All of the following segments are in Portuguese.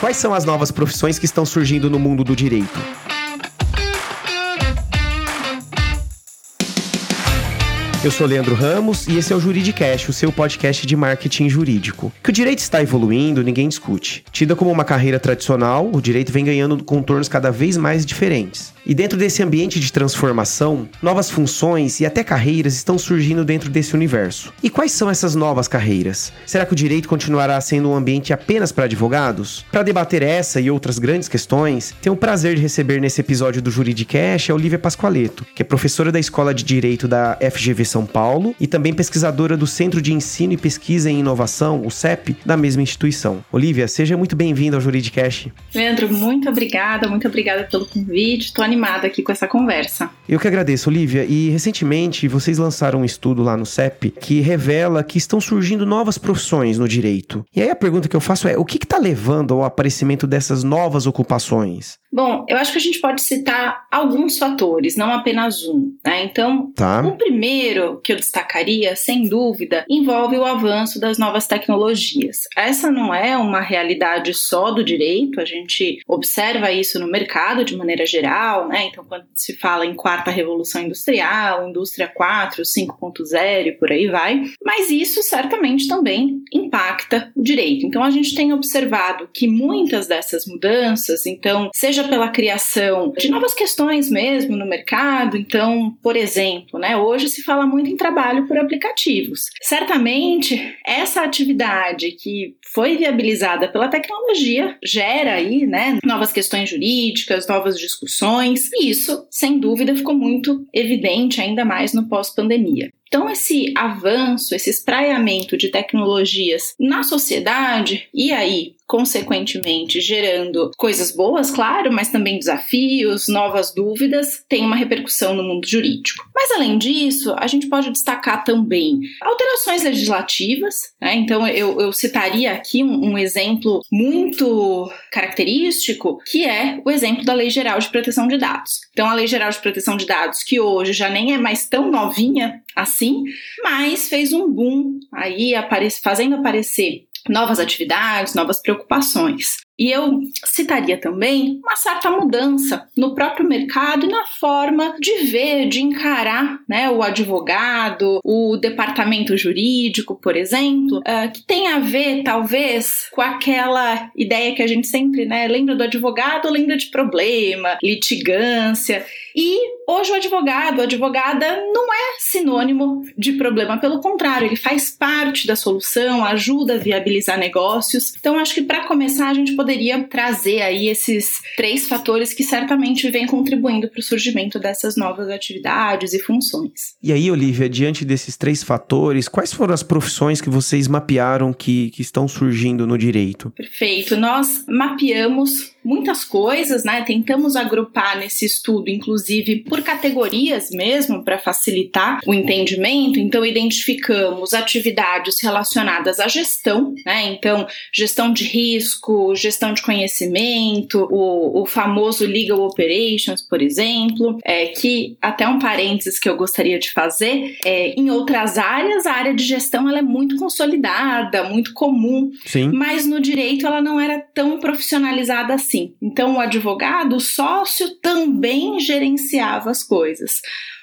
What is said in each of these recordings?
Quais são as novas profissões que estão surgindo no mundo do direito? Eu sou Leandro Ramos e esse é o Juridicast, o seu podcast de marketing jurídico. Que o direito está evoluindo, ninguém discute. Tida como uma carreira tradicional, o direito vem ganhando contornos cada vez mais diferentes. E dentro desse ambiente de transformação, novas funções e até carreiras estão surgindo dentro desse universo. E quais são essas novas carreiras? Será que o direito continuará sendo um ambiente apenas para advogados? Para debater essa e outras grandes questões, tenho o prazer de receber nesse episódio do Juridicast a Olivia Pascoaleto, que é professora da Escola de Direito da FGV São Paulo e também pesquisadora do Centro de Ensino e Pesquisa em Inovação, o CEP, da mesma instituição. Olivia, seja muito bem-vinda ao Juridicast. Leandro, muito obrigada, muito obrigada pelo convite. Estou animada aqui com essa conversa. Eu que agradeço, Olivia. E recentemente vocês lançaram um estudo lá no CEP que revela que estão surgindo novas profissões no direito. E aí a pergunta que eu faço é: o que está levando ao aparecimento dessas novas ocupações? Bom, eu acho que a gente pode citar alguns fatores, não apenas um. Né? Então, tá. o primeiro que eu destacaria, sem dúvida, envolve o avanço das novas tecnologias. Essa não é uma realidade só do direito, a gente observa isso no mercado de maneira geral, né? Então, quando se fala em quarta revolução industrial, indústria 4, 5.0 e por aí vai, mas isso certamente também impacta o direito. Então, a gente tem observado que muitas dessas mudanças, então, seja pela criação de novas questões mesmo no mercado. Então, por exemplo, né, hoje se fala muito em trabalho por aplicativos. Certamente, essa atividade que foi viabilizada pela tecnologia gera aí, né, novas questões jurídicas, novas discussões, e isso, sem dúvida, ficou muito evidente ainda mais no pós-pandemia. Então, esse avanço, esse espraiamento de tecnologias na sociedade, e aí, consequentemente, gerando coisas boas, claro, mas também desafios, novas dúvidas, tem uma repercussão no mundo jurídico. Mas, além disso, a gente pode destacar também alterações legislativas, né? Então, eu, eu, citaria aqui um, um exemplo muito característico, que é o exemplo da Lei Geral de Proteção de Dados. Então, a Lei Geral de Proteção de Dados, que hoje já nem é mais tão novinha assim, mas fez um boom aí, fazendo aparecer novas atividades, novas preocupações. E eu citaria também uma certa mudança no próprio mercado e na forma de ver, de encarar né, o advogado, o departamento jurídico, por exemplo, uh, que tem a ver, talvez, com aquela ideia que a gente sempre né, lembra do advogado, lembra de problema, litigância. E hoje o advogado, a advogada não é sinônimo de problema, pelo contrário, ele faz parte da solução, ajuda a viabilizar negócios. Então, acho que para começar, a gente poderia trazer aí esses três fatores que certamente vêm contribuindo para o surgimento dessas novas atividades e funções. E aí, Olivia, diante desses três fatores, quais foram as profissões que vocês mapearam que, que estão surgindo no direito? Perfeito. Nós mapeamos muitas coisas, né? Tentamos agrupar nesse estudo, inclusive por categorias mesmo, para facilitar o entendimento. Então, identificamos atividades relacionadas à gestão, né? Então, gestão de risco, gestão de conhecimento, o, o famoso legal operations, por exemplo, é, que até um parênteses que eu gostaria de fazer, é, em outras áreas, a área de gestão ela é muito consolidada, muito comum, Sim. mas no direito ela não era tão profissionalizada assim. Então, o advogado, o sócio, também gerenciava as coisas.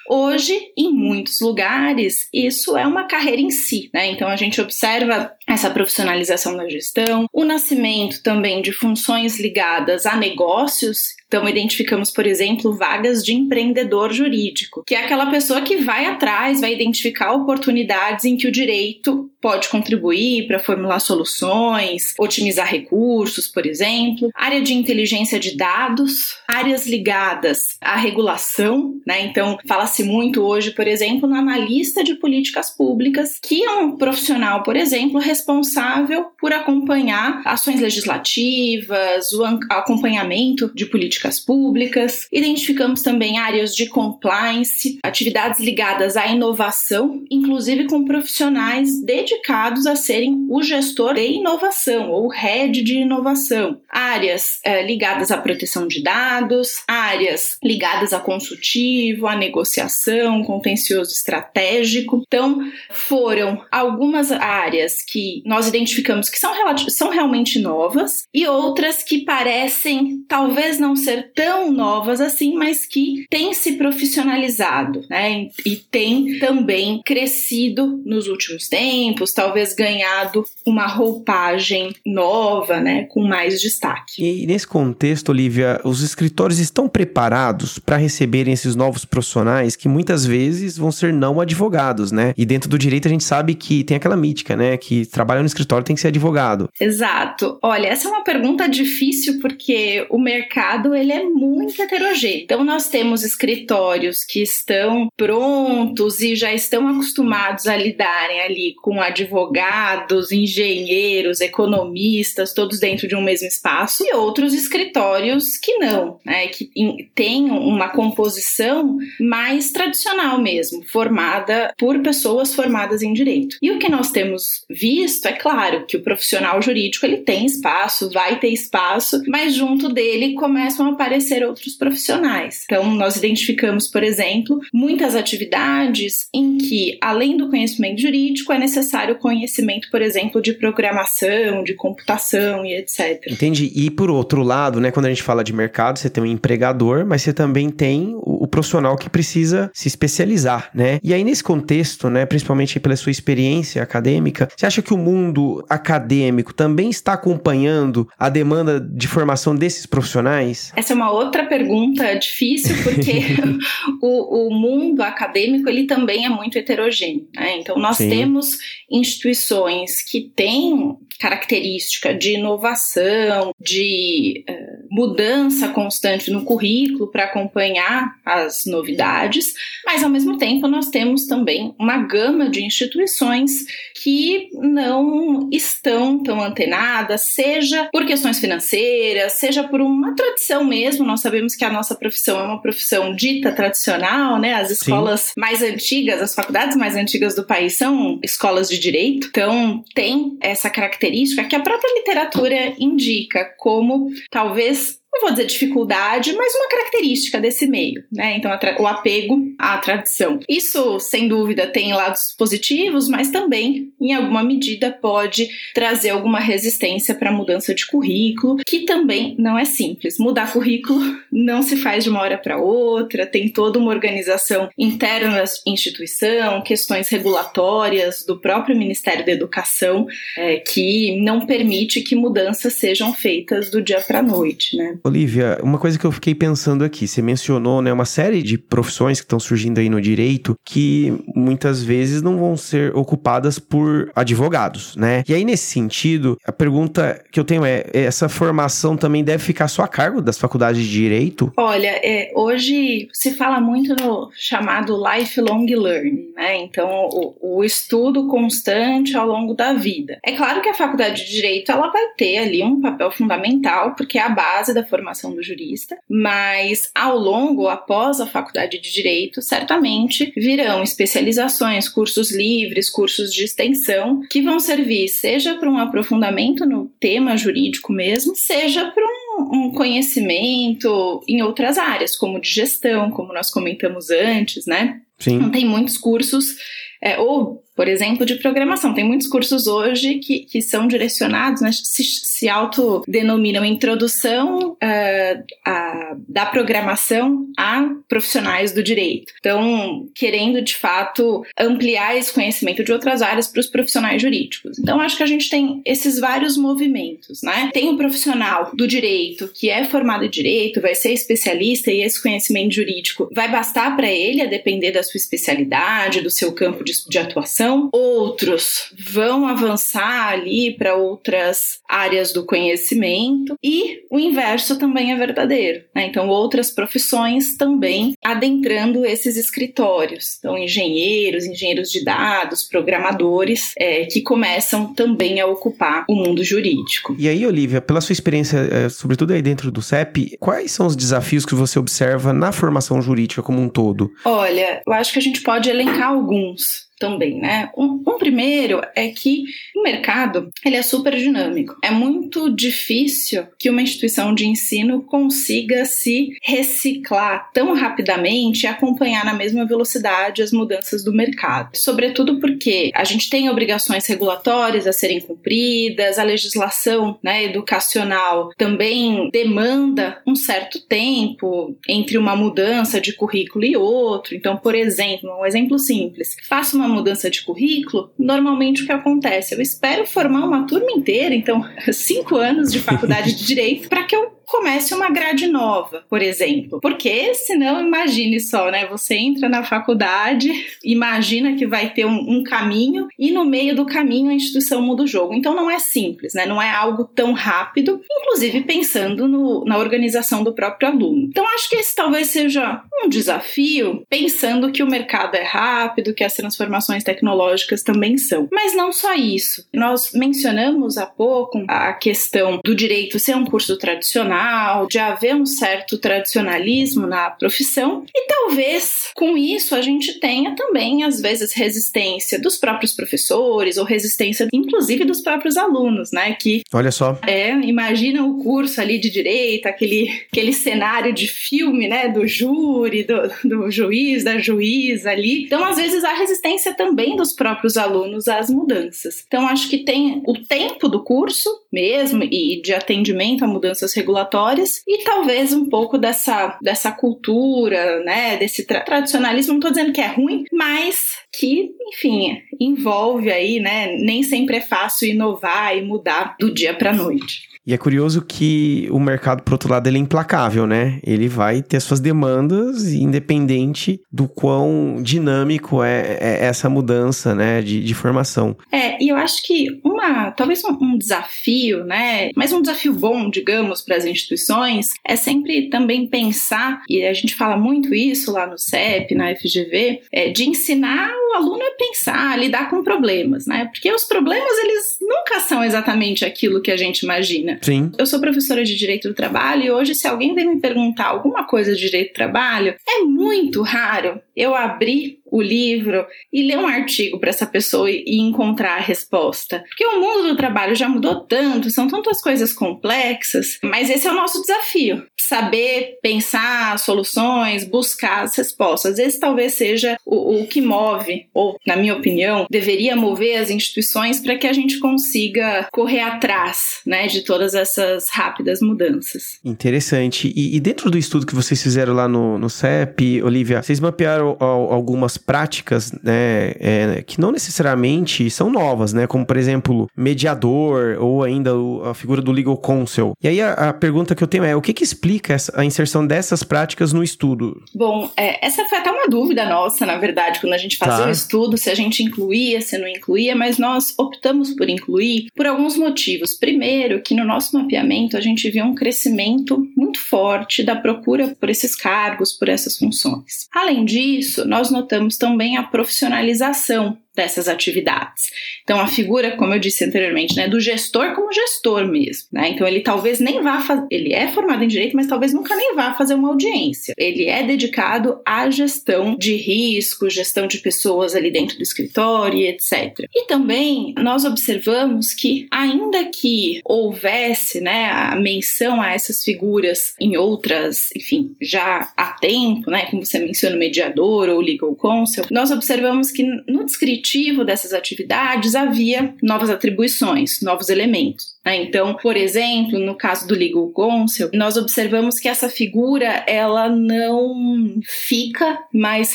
Hoje, em muitos lugares, isso é uma carreira em si, né? Então a gente observa essa profissionalização da gestão, o nascimento também de funções ligadas a negócios então, identificamos, por exemplo, vagas de empreendedor jurídico, que é aquela pessoa que vai atrás, vai identificar oportunidades em que o direito pode contribuir para formular soluções, otimizar recursos, por exemplo. Área de inteligência de dados, áreas ligadas à regulação, né? Então, fala-se muito hoje, por exemplo, no analista de políticas públicas, que é um profissional, por exemplo, responsável por acompanhar ações legislativas, o acompanhamento de políticas políticas públicas. Identificamos também áreas de compliance, atividades ligadas à inovação, inclusive com profissionais dedicados a serem o gestor de inovação ou head de inovação. Áreas é, ligadas à proteção de dados, áreas ligadas a consultivo, a negociação, contencioso estratégico. Então, foram algumas áreas que nós identificamos que são, são realmente novas e outras que parecem talvez não ser tão novas assim, mas que têm se profissionalizado, né? E têm também crescido nos últimos tempos, talvez ganhado uma roupagem nova, né? Com mais destaque. E nesse contexto, Olivia, os escritórios estão preparados para receberem esses novos profissionais que muitas vezes vão ser não advogados, né? E dentro do direito a gente sabe que tem aquela mítica, né? Que trabalhar no escritório tem que ser advogado. Exato. Olha, essa é uma pergunta difícil porque o mercado ele é muito heterogêneo. Então nós temos escritórios que estão prontos e já estão acostumados a lidarem ali com advogados, engenheiros, economistas, todos dentro de um mesmo espaço, e outros escritórios que não, né? Que têm uma composição mais tradicional mesmo, formada por pessoas formadas em direito. E o que nós temos visto é claro que o profissional jurídico ele tem espaço, vai ter espaço, mas junto dele começam a aparecer outros profissionais. Então nós identificamos, por exemplo, muitas atividades em que além do conhecimento jurídico é necessário conhecimento, por exemplo, de programação, de computação e etc. Entendi. E por outro lado, né, quando a gente fala de mercado, você tem um empregador, mas você também tem o profissional que precisa se especializar, né? E aí nesse contexto, né, principalmente pela sua experiência acadêmica, você acha que o mundo acadêmico também está acompanhando a demanda de formação desses profissionais? Essa é uma outra pergunta difícil, porque o, o, mundo acadêmico ele também é muito heterogêneo. Né? Então, nós Sim. temos instituições que têm característica de inovação, de uh, mudança constante no currículo para acompanhar as novidades, mas ao mesmo tempo nós temos também uma gama de instituições que não estão tão antenadas, seja por questões financeiras, seja por uma tradição mesmo. Nós sabemos que a nossa profissão é uma profissão dita tradicional, né? As escolas Sim. mais antigas, as faculdades mais antigas do país são escolas de direito, então tem essa característica que a própria literatura indica como talvez não vou dizer dificuldade, mas uma característica desse meio, né? Então, o apego à tradição. Isso, sem dúvida, tem lados positivos, mas também, em alguma medida, pode trazer alguma resistência para a mudança de currículo, que também não é simples. Mudar currículo não se faz de uma hora para outra, tem toda uma organização interna da instituição, questões regulatórias do próprio Ministério da Educação, é, que não permite que mudanças sejam feitas do dia para a noite, né? Olivia, uma coisa que eu fiquei pensando aqui, você mencionou, né, uma série de profissões que estão surgindo aí no direito que muitas vezes não vão ser ocupadas por advogados, né? E aí nesse sentido, a pergunta que eu tenho é, essa formação também deve ficar só a cargo das faculdades de direito? Olha, é, hoje se fala muito no chamado lifelong learning, né? Então, o, o estudo constante ao longo da vida. É claro que a faculdade de direito ela vai ter ali um papel fundamental porque é a base da formação do jurista, mas ao longo, após a faculdade de direito, certamente virão especializações, cursos livres, cursos de extensão, que vão servir seja para um aprofundamento no tema jurídico mesmo, seja para um, um conhecimento em outras áreas, como de gestão, como nós comentamos antes, né? Sim. Então, tem muitos cursos, é, ou por exemplo, de programação. Tem muitos cursos hoje que, que são direcionados, né, se, se autodenominam introdução uh, a, da programação a profissionais do direito. Então, querendo de fato ampliar esse conhecimento de outras áreas para os profissionais jurídicos. Então, acho que a gente tem esses vários movimentos, né? Tem um profissional do direito que é formado em direito, vai ser especialista e esse conhecimento jurídico vai bastar para ele, a depender da sua especialidade, do seu campo de, de atuação profissão, outros vão avançar ali para outras áreas do conhecimento e o inverso também é verdadeiro. Né? Então, outras profissões também adentrando esses escritórios. Então, engenheiros, engenheiros de dados, programadores é, que começam também a ocupar o mundo jurídico. E aí, Olivia, pela sua experiência, é, sobretudo aí dentro do CEP, quais são os desafios que você observa na formação jurídica como um todo? Olha, eu acho que a gente pode elencar alguns também, né? Um, um, primeiro é que o mercado ele é super dinâmico. É muito difícil que uma instituição de ensino consiga se reciclar tão rapidamente e acompanhar na mesma velocidade as mudanças do mercado. Sobretudo porque a gente tem obrigações regulatórias a serem cumpridas, a legislação né, educacional também demanda um certo tempo entre uma mudança de currículo e outro. Então, por exemplo, um exemplo simples, faça uma uma mudança de currículo, normalmente o que acontece? Eu espero formar uma turma inteira, então, cinco anos de faculdade de direito, para que eu comece uma grade nova, por exemplo. Porque senão, imagine só, né? Você entra na faculdade, imagina que vai ter um, um, caminho e no meio do caminho a instituição muda o jogo. Então não é simples, né? Não é algo tão rápido, inclusive pensando no, na organização do próprio aluno. Então acho que esse talvez seja um desafio, pensando que o mercado é rápido, que as transformações tecnológicas também são. Mas não só isso. Nós mencionamos há pouco a questão do direito ser um curso tradicional tradicional, de haver um certo tradicionalismo na profissão, e talvez com isso a gente tenha também, às vezes, resistência dos próprios professores, ou resistência, inclusive, dos próprios alunos, né? Que. Olha só. É, imagina o curso ali de direito, aquele, aquele cenário de filme, né? Do júri, do, do juiz, da juíza ali. Então, às vezes, há resistência também dos próprios alunos às mudanças. Então, acho que tem o tempo do curso mesmo e de atendimento a mudanças regulatórias regulatórias e talvez um pouco dessa, dessa cultura, né, desse tra tradicionalismo, não estou dizendo que é ruim, mas que, enfim, envolve aí, né, nem sempre é fácil inovar e mudar do dia para noite. E é curioso que o mercado, por outro lado, ele é implacável, né? Ele vai ter suas demandas, independente do quão dinâmico é, é essa mudança, né, de, de, formação. É, e eu acho que uma, talvez um, um desafio, né, mas um desafio bom, digamos, para as instituições, é sempre também pensar, e a gente fala muito isso lá no CEP, na FGV, é, de ensinar o aluno a pensar, a lidar com problemas, né? Porque os problemas, eles nunca são exatamente aquilo que a gente imagina. Sim. Eu sou professora de Direito do Trabalho e hoje, se alguém vem me perguntar alguma coisa de Direito do Trabalho, é muito raro eu abrir o livro e ler um artigo para essa pessoa e encontrar a resposta. Porque o mundo do trabalho já mudou tanto, são tantas coisas complexas, mas esse é o nosso desafio. Saber pensar soluções, buscar as respostas. Esse talvez seja o, o que move, ou, na minha opinião, deveria mover as instituições para que a gente consiga correr atrás né, de todas essas rápidas mudanças. Interessante. E, e dentro do estudo que vocês fizeram lá no, no CEP, Olivia, vocês mapearam algumas práticas, né, é, que não necessariamente são novas, né, como por exemplo mediador ou ainda a figura do legal counsel. E aí a, a pergunta que eu tenho é o que que explica essa, a inserção dessas práticas no estudo? Bom, é, essa foi até uma dúvida nossa, na verdade, quando a gente fazia tá. o estudo, se a gente incluía, se não incluía, mas nós optamos por incluir por alguns motivos. Primeiro, que no nosso mapeamento a gente viu um crescimento muito forte da procura por esses cargos, por essas funções. Além disso, nós notamos também a profissionalização dessas atividades. Então, a figura, como eu disse anteriormente, né, do gestor como gestor mesmo, né? Então, ele talvez nem vá fazer, ele é formado em direito, mas talvez nunca nem vá fazer uma audiência. Ele é dedicado à gestão de risco, gestão de pessoas ali dentro do escritório, etc. E também nós observamos que, ainda que houvesse, né, a menção a essas figuras em outras, enfim, já há tempo, né, como você menciona, o mediador ou legal counsel, nós observamos que no descritivo dessas atividades havia novas atribuições, novos elementos. Né? Então, por exemplo, no caso do legal counsel, nós observamos que essa figura ela não fica mais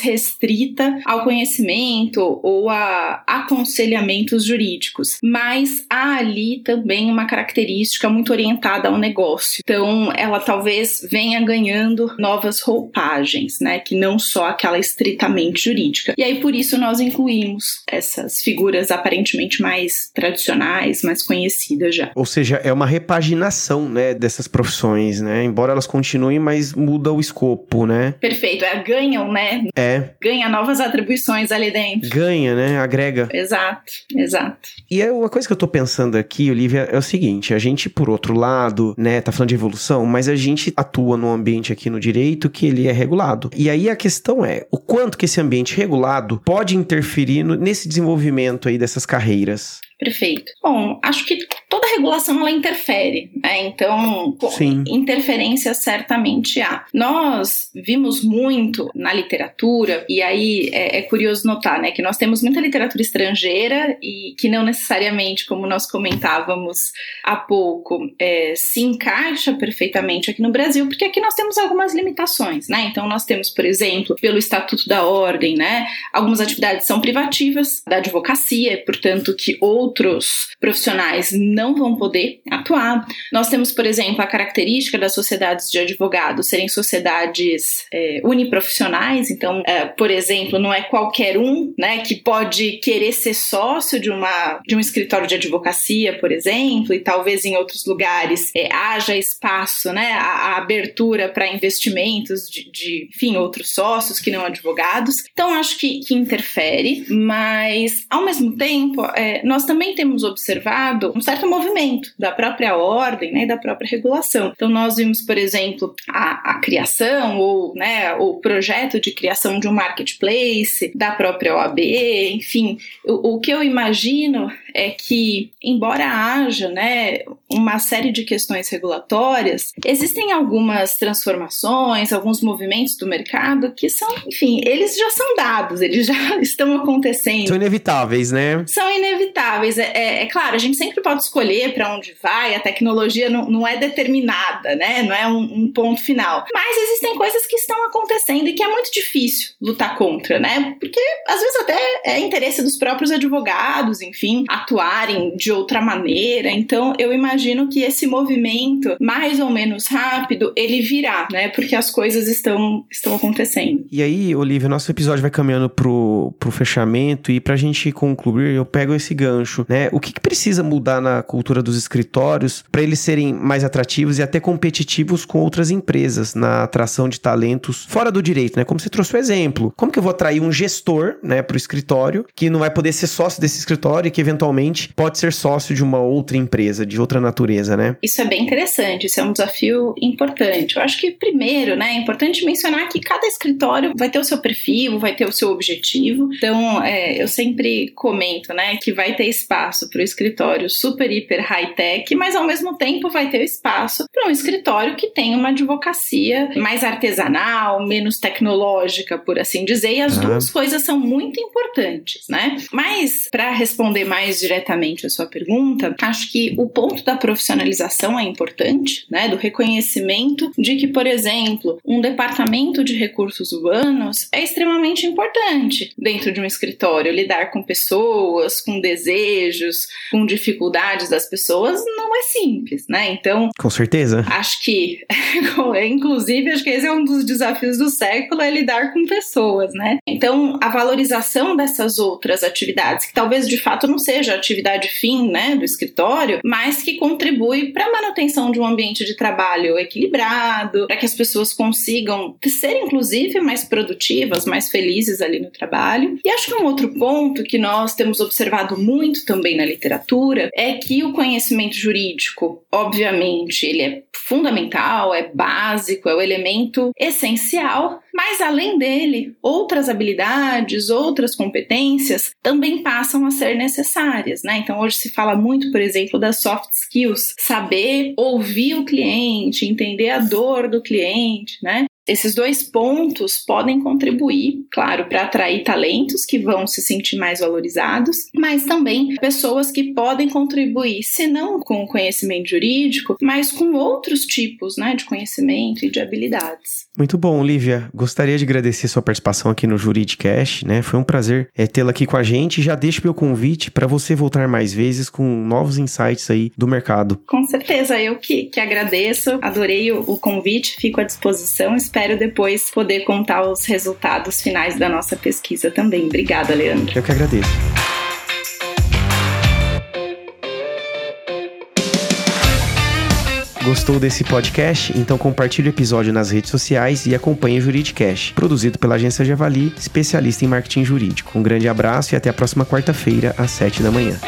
restrita ao conhecimento ou a aconselhamentos jurídicos, mas há ali também uma característica muito orientada ao negócio. Então, ela talvez venha ganhando novas roupagens, né, que não só aquela estritamente jurídica. E aí por isso nós incluímos essas figuras aparentemente mais tradicionais, mais conhecidas já. Ou seja, é uma repaginação, né, dessas profissões, né? Embora elas continuem, mas muda o escopo, né? Perfeito. É, ganham, né? É. Ganha novas atribuições ali dentro. Ganha, né? Agrega. Exato, exato. E é uma coisa que eu tô pensando aqui, Olivia, é o seguinte: a gente, por outro lado, né, tá falando de evolução, mas a gente atua num ambiente aqui no direito que ele é regulado. E aí a questão é o quanto que esse ambiente regulado pode interferir no, nesse desenvolvimento aí dessas carreiras. Perfeito. Bom, acho que toda regulação ela interfere, né? Então, interferência certamente há. Nós vimos muito na literatura, e aí é, é, curioso notar, né, que nós temos muita literatura estrangeira e que não necessariamente, como nós comentávamos há pouco, é, se encaixa perfeitamente aqui no Brasil, porque aqui nós temos algumas limitações, né? Então, nós temos, por exemplo, pelo Estatuto da Ordem, né, algumas atividades são privativas da advocacia, portanto, que outros outros profissionais não vão poder atuar. Nós temos, por exemplo, a característica das sociedades de advogados serem sociedades é, uniprofissionais, então, é, por exemplo, não é qualquer um né, que pode querer ser sócio de, uma, de um escritório de advocacia, por exemplo, e talvez em outros lugares é, haja espaço, né, a, a abertura para investimentos de, de, enfim, outros sócios que não advogados. Então, acho que, que interfere, mas, ao mesmo tempo, é, nós também também temos observado um certo movimento da própria ordem né, e da própria regulação. Então, nós vimos, por exemplo, a, a criação ou né, o projeto de criação de um marketplace da própria OAB, enfim, o, o que eu imagino é que, embora haja né, uma série de questões regulatórias, existem algumas transformações, alguns movimentos do mercado que são, enfim, eles já são dados, eles já estão acontecendo. São inevitáveis, né? São inevitáveis. É, é, é claro, a gente sempre pode escolher para onde vai, a tecnologia não, não é determinada, né? Não é um, um ponto final. Mas existem coisas que estão acontecendo e que é muito difícil lutar contra, né? Porque às vezes até é interesse dos próprios advogados, enfim, atuarem de outra maneira. Então, eu imagino que esse movimento, mais ou menos rápido, ele virá, né? Porque as coisas estão, estão acontecendo. E aí, Olivia, nosso episódio vai caminhando pro, pro fechamento e pra gente concluir, eu pego esse gancho, né? O que, que precisa mudar na cultura dos escritórios para eles serem mais atrativos e até competitivos com outras empresas na atração de talentos fora do direito, né? Como você trouxe o exemplo. Como que eu vou atrair um gestor, né, pro escritório que não vai poder ser sócio desse escritório e que eventualmente pode ser sócio de uma outra empresa, de outra natureza, né? Isso é bem interessante, isso é um desafio importante. Eu acho que, primeiro, né, é importante mencionar que cada escritório vai ter o seu perfil, vai ter o seu objetivo. Então, é, eu sempre comento, né, que vai ter espaço para o escritório super, hiper high-tech, mas ao mesmo tempo vai ter espaço para um escritório que tem uma advocacia mais artesanal, menos tecnológica, por assim dizer, e as ah. duas coisas são muito importantes, né? Mas, para responder mais diretamente a sua pergunta, acho que o ponto da profissionalização é importante, né? Do reconhecimento de que, por exemplo, um departamento de recursos humanos é extremamente importante dentro de um escritório. Lidar com pessoas, com desejos, com dificuldades das pessoas não é simples, né? Então. Com certeza. Acho que, inclusive, acho que esse é um dos desafios do século, é lidar com pessoas, né? Então, a valorização dessas outras atividades, que talvez de fato não seja a atividade fim né, do escritório, mas que contribui para a manutenção de um ambiente de trabalho equilibrado, para que as pessoas consigam ser, inclusive, mais produtivas, mais felizes ali no trabalho. E acho que um outro ponto que nós temos observado muito também na literatura é que o conhecimento jurídico, obviamente, ele é fundamental, é básico, é o elemento essencial, mas além dele, outras habilidades, outras competências também passam a ser necessárias, né? Então hoje se fala muito, por exemplo, das soft skills, saber ouvir o cliente, entender a dor do cliente, né? Esses dois pontos podem contribuir, claro, para atrair talentos que vão se sentir mais valorizados, mas também pessoas que podem contribuir, se não com o conhecimento jurídico, mas com outros tipos né, de conhecimento e de habilidades. Muito bom, Lívia. Gostaria de agradecer sua participação aqui no Juridicast, né? Foi um prazer é, tê-la aqui com a gente. Já deixo meu convite para você voltar mais vezes com novos insights aí do mercado. Com certeza, eu que, que agradeço, adorei o, o convite, fico à disposição. Espero depois poder contar os resultados finais da nossa pesquisa também. Obrigada, Leandro. Eu que agradeço. Gostou desse podcast? Então compartilhe o episódio nas redes sociais e acompanhe o Juridicast, produzido pela agência Javali, especialista em marketing jurídico. Um grande abraço e até a próxima quarta-feira, às 7 da manhã.